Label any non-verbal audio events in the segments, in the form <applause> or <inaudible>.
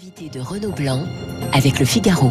L'invité de Renaud Blanc avec le Figaro.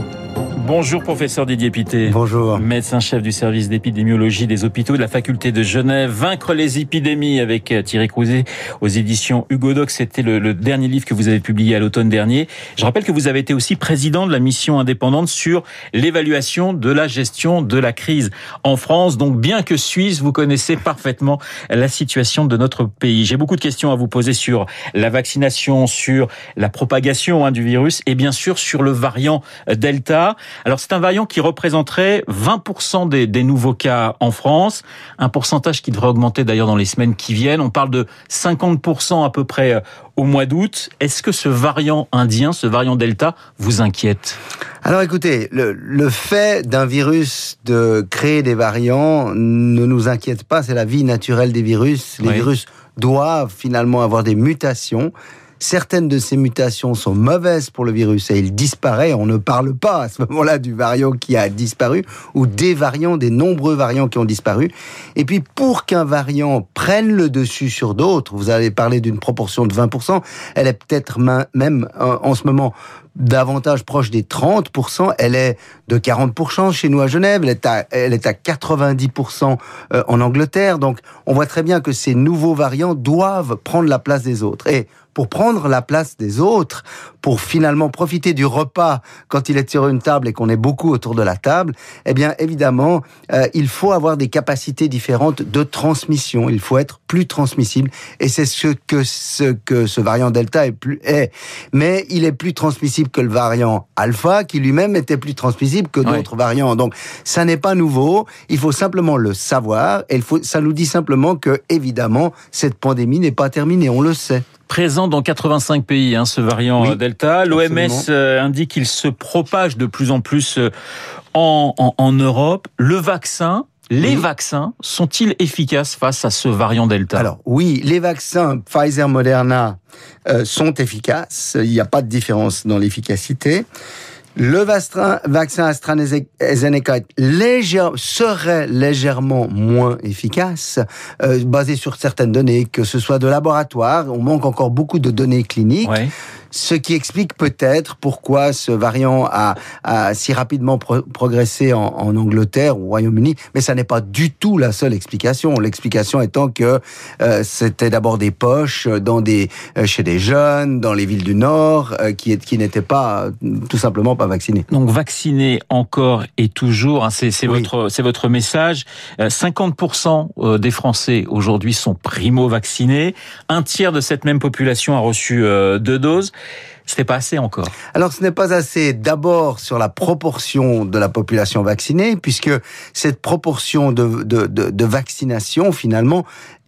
Bonjour professeur Didier Pité. Bonjour. Médecin-chef du service d'épidémiologie des hôpitaux de la faculté de Genève. Vaincre les épidémies avec euh, Thierry Crouzet aux éditions Hugo Doc. C'était le, le, dernier livre que vous avez publié à l'automne dernier. Je rappelle que vous avez été aussi président de la mission indépendante sur l'évaluation de la gestion de la crise en France. Donc bien que suisse, vous connaissez parfaitement la situation de notre pays. J'ai beaucoup de questions à vous poser sur la vaccination, sur la propagation hein, du virus et bien sûr sur le variant Delta. Alors c'est un variant qui représenterait 20% des, des, nouveaux cas en France, un pourcentage qui devrait augmenter d'ailleurs dans les semaines qui viennent. On parle de 50% à peu près euh, au mois d'août. Est-ce que ce variant indien, ce variant Delta, vous inquiète? Alors écoutez, le, le fait d'un virus de créer des variants ne nous inquiète pas, c'est la vie naturelle des virus. Les oui. virus doivent finalement avoir des mutations. Certaines de ces mutations sont mauvaises pour le virus et il disparaît. On ne parle pas à ce moment-là du variant qui a disparu ou des variants, des nombreux variants qui ont disparu. Et puis pour qu'un variant prenne le dessus sur d'autres, vous avez parlé d'une proportion de 20%, elle est peut-être même en ce moment davantage proche des 30%, elle est de 40% chez nous à Genève, elle est à, elle est à 90% en Angleterre. Donc on voit très bien que ces nouveaux variants doivent prendre la place des autres. Et pour prendre la place des autres, pour finalement profiter du repas quand il est sur une table et qu'on est beaucoup autour de la table, eh bien évidemment, euh, il faut avoir des capacités différentes de transmission. Il faut être plus transmissible et c'est ce que ce que ce variant Delta est plus est. Mais il est plus transmissible que le variant Alpha, qui lui-même était plus transmissible que d'autres oui. variants. Donc ça n'est pas nouveau. Il faut simplement le savoir. Et il faut, ça nous dit simplement que évidemment cette pandémie n'est pas terminée. On le sait présent dans 85 pays, hein, ce variant oui, Delta. L'OMS euh, indique qu'il se propage de plus en plus euh, en, en, en Europe. Le vaccin, les vaccins sont-ils efficaces face à ce variant Delta? Alors oui, les vaccins Pfizer, Moderna euh, sont efficaces. Il n'y a pas de différence dans l'efficacité. Le vaccin AstraZeneca légère, serait légèrement moins efficace, euh, basé sur certaines données, que ce soit de laboratoire. On manque encore beaucoup de données cliniques. Ouais ce qui explique peut-être pourquoi ce variant a, a si rapidement pro progressé en, en, Angleterre ou au Royaume-Uni, mais ça n'est pas du tout la seule explication. L'explication étant que euh, c'était d'abord des poches dans des, euh, chez des jeunes, dans les villes du Nord, euh, qui, qui n'étaient pas tout simplement pas vaccinés. Donc vacciner encore et toujours, hein, c'est oui. votre, c'est votre message. 50% des Français aujourd'hui sont primo-vaccinés. Un tiers de cette même population a reçu deux doses. Ce n'est pas assez encore. Alors ce n'est pas assez d'abord sur la proportion de la population vaccinée, puisque cette proportion de, de, vaccination, finalement,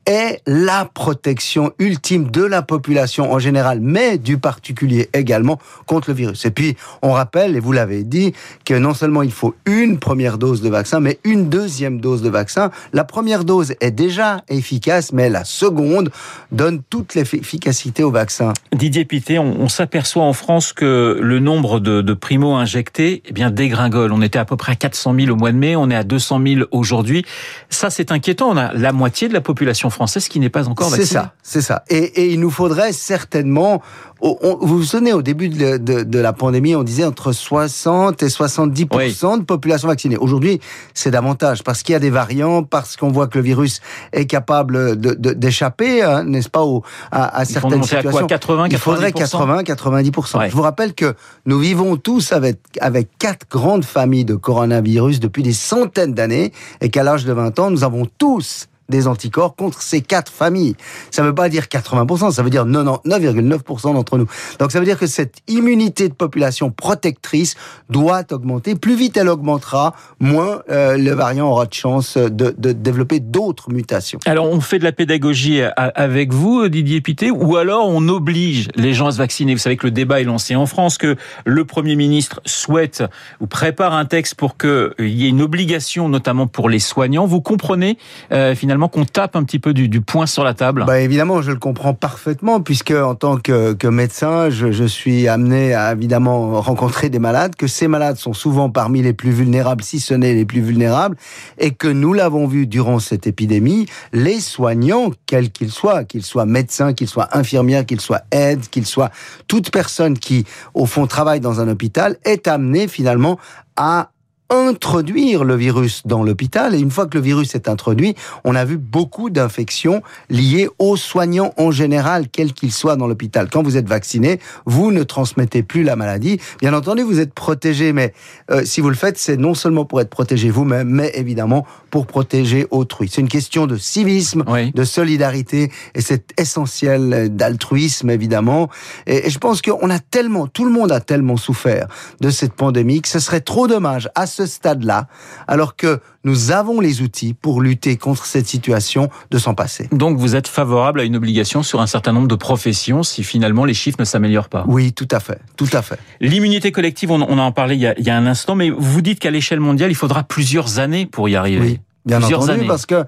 est la protection ultime de la population en général, mais du particulier également contre le virus. Et puis, on rappelle, et vous l'avez dit, que non seulement il faut une première dose de vaccin, mais une deuxième dose de vaccin. La première dose est déjà efficace, mais la seconde donne toute l'efficacité au vaccin. Didier Pité, on, s'aperçoit en France que le nombre de, de primo-injectés eh bien, dégringole. On était à peu près à 400 000 au mois de mai, on est à 200 000 aujourd'hui. Ça, c'est inquiétant. On a la moitié de la population française qui n'est pas encore vaccinée. C'est ça, c'est ça. Et, et, il nous faudrait certainement. On, vous vous souvenez, au début de, de, de, la pandémie, on disait entre 60 et 70 oui. de population vaccinée. Aujourd'hui, c'est davantage parce qu'il y a des variants, parce qu'on voit que le virus est capable d'échapper, hein, n'est-ce pas, au, à, à certaines situations. À quoi, 80, il faudrait 80, 90 ouais. Je vous rappelle que nous vivons tous avec avec quatre grandes familles de coronavirus depuis des centaines d'années, et qu'à l'âge de 20 ans, nous avons tous des anticorps contre ces quatre familles. Ça ne veut pas dire 80%, ça veut dire 99,9% d'entre nous. Donc ça veut dire que cette immunité de population protectrice doit augmenter. Plus vite elle augmentera, moins euh, le variant aura de chance de, développer d'autres mutations. Alors on fait de la pédagogie avec vous, Didier Pité, ou alors on oblige les gens à se vacciner. Vous savez que le débat est lancé en France, que le Premier ministre souhaite ou prépare un texte pour qu'il y ait une obligation, notamment pour les soignants. Vous comprenez euh, finalement finalement qu'on tape un petit peu du, du poing sur la table bah Évidemment, je le comprends parfaitement, puisque en tant que, médecin, je, suis amené à évidemment rencontrer des malades, que ces malades sont souvent parmi les plus vulnérables, si ce n'est les plus vulnérables, et que nous l'avons vu durant cette épidémie, les soignants, quels qu'ils soient, qu'ils soient médecins, qu'ils soient infirmières, qu'ils soient aides, qu'ils soient toute personne qui, au fond, travaille dans un hôpital, est amenée finalement à introduire le virus dans l'hôpital. Et une fois que le virus est introduit, on a vu beaucoup d'infections liées aux soignants en général, quels qu'ils soient dans l'hôpital. Quand vous êtes vacciné, vous ne transmettez plus la maladie. Bien entendu, vous êtes protégé, mais euh, si vous le faites, c'est non seulement pour être protégé vous-même, mais évidemment pour protéger autrui. C'est une question de civisme, de solidarité, et c'est essentiel d'altruisme, évidemment. Et, et je pense qu'on a tellement, tout le monde a tellement souffert de cette pandémie que ce serait trop dommage à ce stade-là, alors que nous avons les outils pour lutter contre cette situation de s'en passer. Donc vous êtes favorable à une obligation sur un certain nombre de professions si finalement les chiffres ne s'améliorent pas? Oui, tout à fait, tout à fait. L'immunité collective, on, en parlait il y, a, il y a un instant, mais vous dites qu'à l'échelle mondiale, il faudra plusieurs années pour y arriver. Oui. Bien entendu, parce que,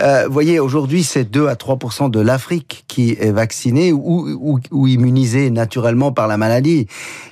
euh, vous voyez, aujourd'hui, c'est 2 à 3% de l'Afrique qui est vaccinée ou, ou, ou, immunisée naturellement par la maladie.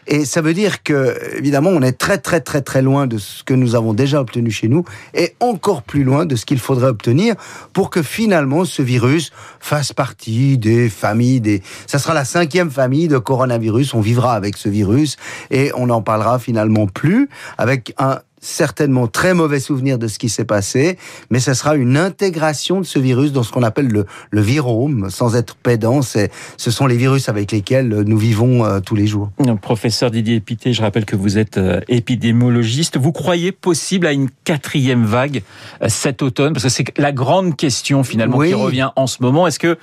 Et ça veut dire que, évidemment, on est très, très, très, très loin de ce que nous avons déjà obtenu chez nous et encore plus loin de ce qu'il faudrait obtenir pour que finalement ce virus fasse partie des familles, des... ça sera la cinquième famille de coronavirus. On vivra avec ce virus et on n'en parlera finalement plus avec un certainement très mauvais souvenir de ce qui s'est passé, mais ce sera une intégration de ce virus dans ce qu'on appelle le, le virome, sans être pédant. C'est, ce sont les virus avec lesquels nous vivons euh, tous les jours. Professeur Didier Épité, je rappelle que vous êtes euh, épidémiologiste. Vous croyez possible à une quatrième vague euh, cet automne? Parce que c'est la grande question finalement Oui. qui revient en ce moment. Est-ce que,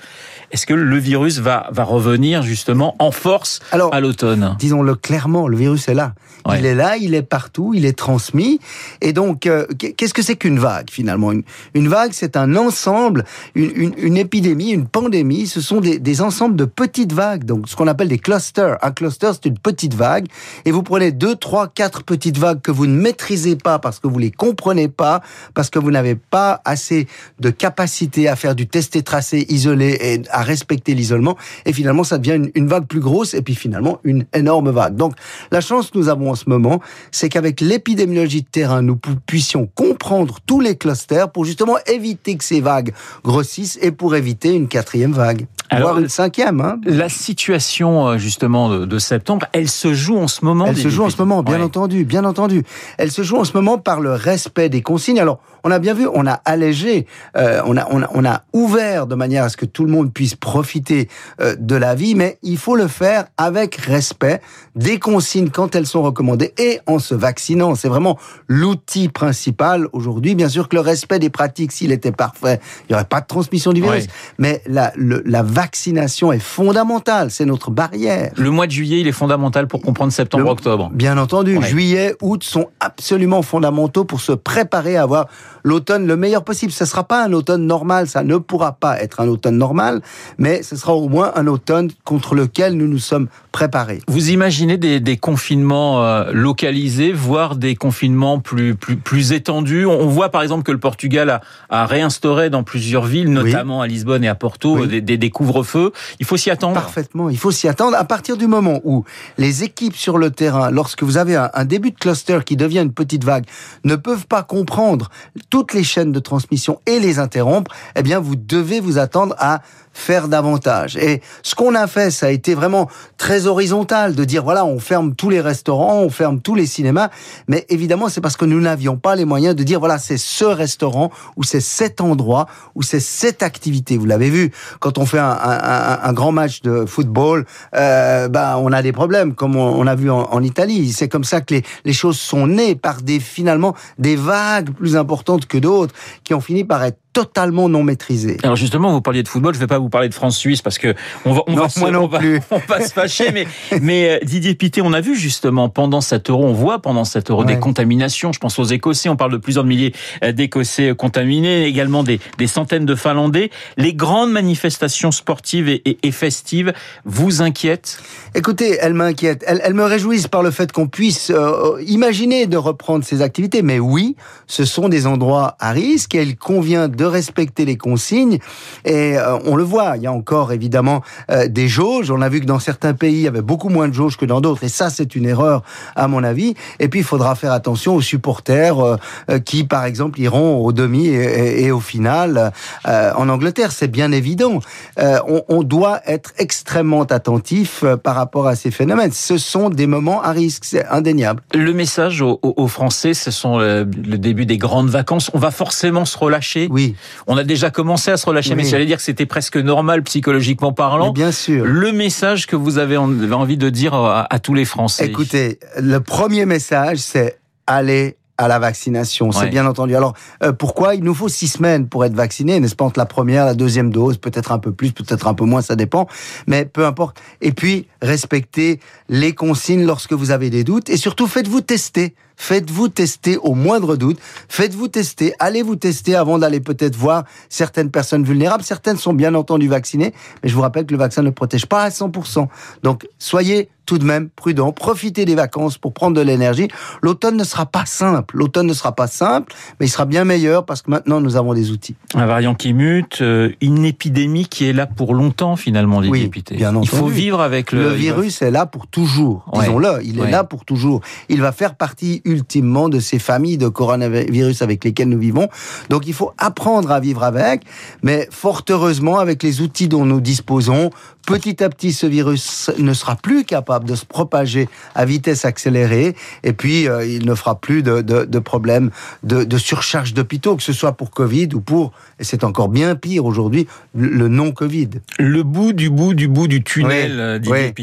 est-ce que le virus va, va revenir justement en force Alors, à l'automne? Disons-le clairement, le virus est là. Ouais. Il est là, il est partout, il est transmis. Et donc, euh, qu'est-ce que c'est qu'une vague finalement? Une, vague, c'est un ensemble, une, épidémie, une pandémie. Ce sont des, ensembles de petites vagues, donc ce qu'on appelle des clusters. Un cluster, c'est une petite vague. Et vous prenez deux, trois, quatre petites vagues que vous ne maîtrisez pas parce que vous les comprenez pas, parce que vous n'avez pas assez de capacité à faire du test et tracé isolé et à respecter l'isolement. Et finalement, ça devient une vague plus grosse et puis finalement une énorme vague. Donc, la chance que nous avons en ce moment, c'est qu'avec l'épidémiologie de terrain, nous puissions comprendre tous les clusters pour justement éviter que ces vagues grossissent et pour éviter une quatrième vague. Alors, voire une cinquième. Hein. La situation euh, justement de, de, septembre, elle se joue en ce moment. Elle se joue en ce moment, bien ouais. entendu, bien entendu. Elle se joue en ce moment par le respect des consignes. Alors, on a bien vu, on a allégé, euh, on, a, on, a, on a ouvert de manière à ce que tout le monde puisse profiter euh, de la vie, mais il faut le faire avec respect des consignes quand elles sont recommandées et en se vaccinant. C'est vraiment l'outil principal aujourd'hui. Bien sûr que le respect des pratiques, s'il était parfait, il n'y aurait pas de transmission du virus. Ouais. Mais la, le, la vaccination est fondamentale, c'est notre barrière. Le mois de juillet, il est fondamental pour comprendre septembre-octobre. Bien entendu, ouais. juillet, août sont absolument fondamentaux pour se préparer à avoir l'automne le meilleur possible. Ce ne sera pas un automne normal, ça ne pourra pas être un automne normal, mais ce sera au moins un automne contre lequel nous nous sommes préparés. Vous imaginez des, des confinements euh, localisés, voire des confinements plus, plus, plus étendus? On voit par exemple que le Portugal a, a réinstauré dans plusieurs villes, notamment oui. à Lisbonne et à Porto, oui. des, des, des couvre-feux. Il faut s'y attendre Parfaitement, il faut s'y attendre. À partir du moment où les équipes sur le terrain, lorsque vous avez un début de cluster qui devient une petite vague, ne peuvent pas comprendre toutes les chaînes de transmission et les interrompre, eh bien, vous devez vous attendre à faire davantage. Et ce qu'on a fait, ça a été vraiment très horizontal de dire voilà, on ferme tous les restaurants, on ferme tous les cinémas, mais évidemment, c'est parce que nous n'avions pas les moyens de dire voilà, c'est ce restaurant ou c'est cet endroit ou c'est cette activité. Vous l'avez vu, quand on fait un, un, grand match de football, euh, ben on a des problèmes, comme on, on a vu en, en Italie. C'est comme ça que les, les choses sont nées par des finalement des vagues plus importantes que d'autres qui ont fini par être totalement non maîtrisé. Alors justement, vous parliez de football, je vais pas vous parler de France-Suisse parce que on va, on non, va, se, non on va, plus. <laughs> on va se fâcher, mais, <laughs> mais euh, Didier Pité, on a vu justement pendant cet euro, on voit pendant cet euro ouais. des contaminations. Je pense aux Écossais, on parle de plusieurs milliers euh, d'Écossais contaminés, également des, des centaines de Finlandais. Les grandes manifestations sportives et, et, et festives vous inquiètent? Écoutez, elles m'inquiètent. Elles, elles, me réjouissent par le fait qu'on puisse euh, imaginer de reprendre ces activités. Mais oui, ce sont des endroits à risque et il convient de de respecter les consignes. Et euh, on le voit, il y a encore évidemment euh, des jauges. On a vu que dans certains pays, il y avait beaucoup moins de jauges que dans d'autres. Et ça, c'est une erreur, à mon avis. Et puis, il faudra faire attention aux supporters qui, par exemple, iront au demi et, au final en Angleterre. C'est bien évident. On, on, doit être extrêmement attentif par rapport à ces phénomènes. Ce sont des moments à risque, c'est indéniable. Le message aux, aux Français, ce sont le, le début des grandes vacances. On va forcément se relâcher. Oui. On a déjà commencé à se relâcher, mais j'allais dire que c'était presque normal psychologiquement parlant. bien sûr. Le message que vous avez envie de dire à, tous les Français. Écoutez, le premier message, c'est aller à la vaccination, c'est bien entendu. Alors, euh, pourquoi il nous faut six semaines pour être vacciné, n'est-ce pas, entre la première, la deuxième dose, peut-être un peu plus, peut-être un peu moins, ça dépend, mais peu importe. Et puis, respectez les consignes lorsque vous avez des doutes, et surtout, faites-vous tester. Faites-vous tester au moindre doute. Faites-vous tester. Allez vous tester avant d'aller peut-être voir certaines personnes vulnérables. Certaines sont bien entendu vaccinées, mais je vous rappelle que le vaccin ne protège pas à 100%. Donc, soyez tout de même prudent. Profitez des vacances pour prendre de l'énergie. L'automne ne sera pas simple. L'automne ne sera pas simple, mais il sera bien meilleur parce que maintenant nous avons des outils. Un variant qui mute, euh, une épidémie qui est là pour longtemps finalement, oui, bien entendu. Il faut vivre avec le... Le virus est là pour toujours. Disons-le, il est là pour toujours. Il va faire partie ultimement de ces familles de coronavirus avec lesquelles nous vivons. Donc il faut apprendre à vivre avec, mais fort heureusement, avec les outils dont nous disposons, petit à petit, ce virus ne sera plus capable de se propager à vitesse accélérée, et puis euh, il ne fera plus de, de, de problèmes de, de surcharge d'hôpitaux, que ce soit pour Covid ou pour, et c'est encore bien pire aujourd'hui, le non-Covid. Le bout du bout du bout du tunnel, oui,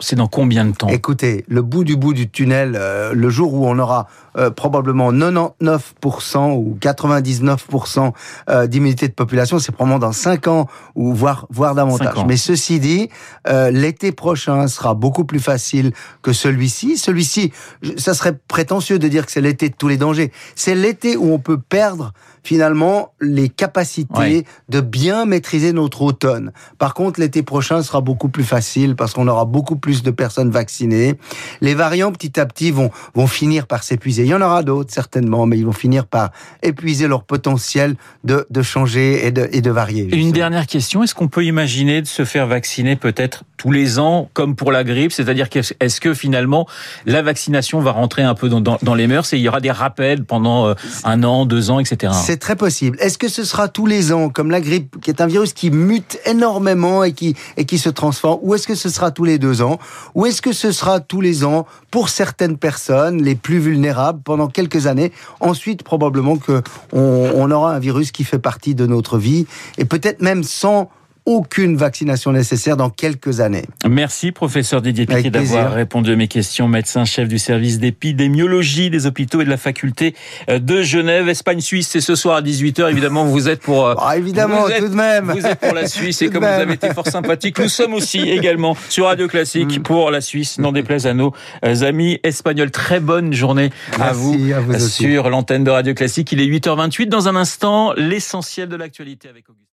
c'est dans combien de temps? Écoutez, le bout du bout du tunnel, euh, le jour où on aura euh, probablement 99% ou 99% euh, d'immunité de population, c'est probablement dans 5 ans ou voire voire davantage. Mais ceci dit, euh, l'été prochain sera beaucoup plus facile que celui-ci. Celui-ci, ça serait prétentieux de dire que c'est l'été de tous les dangers. C'est l'été où on peut perdre finalement les capacités de bien maîtriser notre automne. Par contre, l'été prochain sera beaucoup plus facile parce qu'on aura beaucoup plus de personnes vaccinées. Les variants petit à petit vont vont finir par s'épuiser. Il y en aura d'autres certainement, mais ils vont finir par épuiser leur potentiel de, de changer et de, et de varier. Une dernière question, est-ce qu'on peut imaginer de se faire vacciner peut-être tous les ans comme pour la grippe? C'est-à-dire qu'est-ce que finalement la vaccination va rentrer un peu dans, dans, dans les mœurs et il y aura des rappels pendant euh, un an, deux ans, etc. C'est très possible. Est-ce que ce sera tous les ans, comme la grippe, qui est un virus qui mute énormément et qui, et qui se transforme, ou est-ce que ce sera tous les deux ans, ou est-ce que ce sera tous les ans pour certaines personnes les plus vulnérables pendant quelques années Ensuite, probablement que on, on aura un virus qui fait partie de notre vie et peut-être même sans aucune vaccination nécessaire dans quelques années. Merci professeur Didier Piquet d'avoir répondu à mes questions. Médecin chef du service d'épidémiologie des hôpitaux et de la faculté euh, de Genève, Espagne-Suisse. C'est ce soir à 18h. Évidemment, vous êtes pour... Euh, ah, évidemment, tout de même. Vous êtes pour la <laughs> Suisse et comme vous avez été fort sympathique, nous sommes aussi <laughs> également sur Radio Classique mm. pour la Suisse, n'en déplaise à nos euh, amis espagnols. Très bonne journée à vous, à sur l'antenne de Radio Classique. Il est 8h28. Dans un instant, l'essentiel de l'actualité avec Auguste.